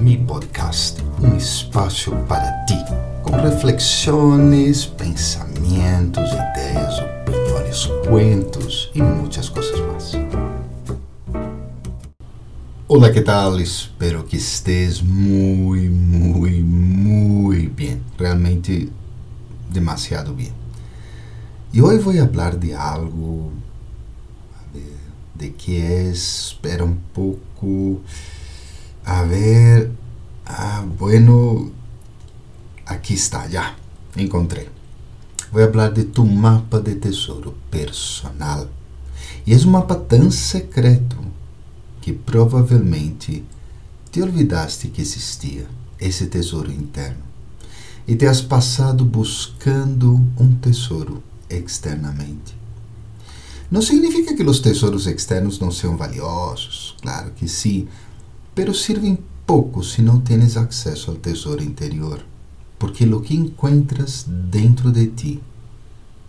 Mi Podcast, um espaço para ti, com reflexões, pensamentos, ideias, opiniões, cuentos e muitas coisas mais. Olá, que tal? Espero que estés muito, muito, muito bem. Realmente demasiado bem. E hoje vou falar de algo de, de que é, espera um pouco A ver. Ah, bueno. Aquí está, ya. Encontré. Voy a hablar de tu mapa de tesoro personal. E é um mapa tão secreto que provavelmente te olvidaste que existia esse tesouro interno e te has passado buscando um tesouro externamente. Não significa que os tesouros externos não sejam valiosos, claro que sim, pero sirven pouco se não tienes acesso ao tesouro interior, porque lo que encuentras dentro de ti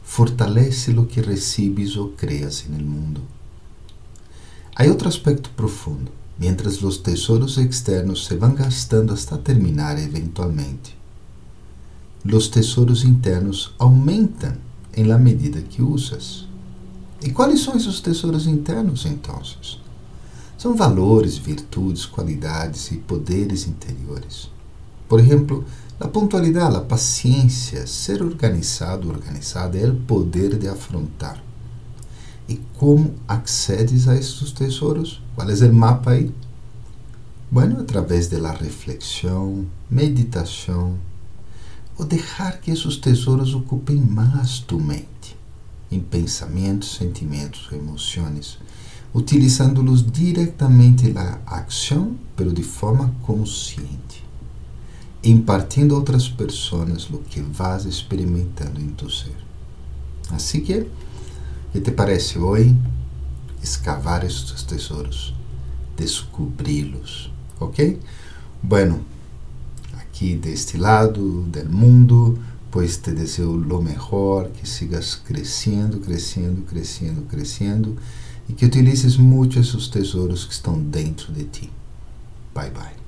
fortalece lo que recibes ou creas en el mundo. Há outro aspecto profundo. Mientras os tesouros externos se vão gastando hasta terminar eventualmente, os tesouros internos aumentam em la medida que usas. E quais são esses tesouros internos, então? São valores, virtudes, qualidades e poderes interiores. Por exemplo, a pontualidade, a paciência, ser organizado, organizada é o poder de afrontar. E como accedes a estes tesouros? Qual é o mapa aí? Bueno, através da reflexão, meditação, ou deixar que esses tesouros ocupem mais tu mente, em pensamentos, sentimentos, emoções utilizando-los diretamente na ação, pero de forma consciente, impartindo a outras pessoas o que vas experimentando em tu ser. Assim que, que te parece hoje escavar estes tesouros, descobri-los, ok? Bueno, aqui deste lado do mundo, pois te desejo lo melhor, que sigas crescendo, crescendo, crescendo, crescendo e que utilizes muito esses tesouros que estão dentro de ti. Bye bye.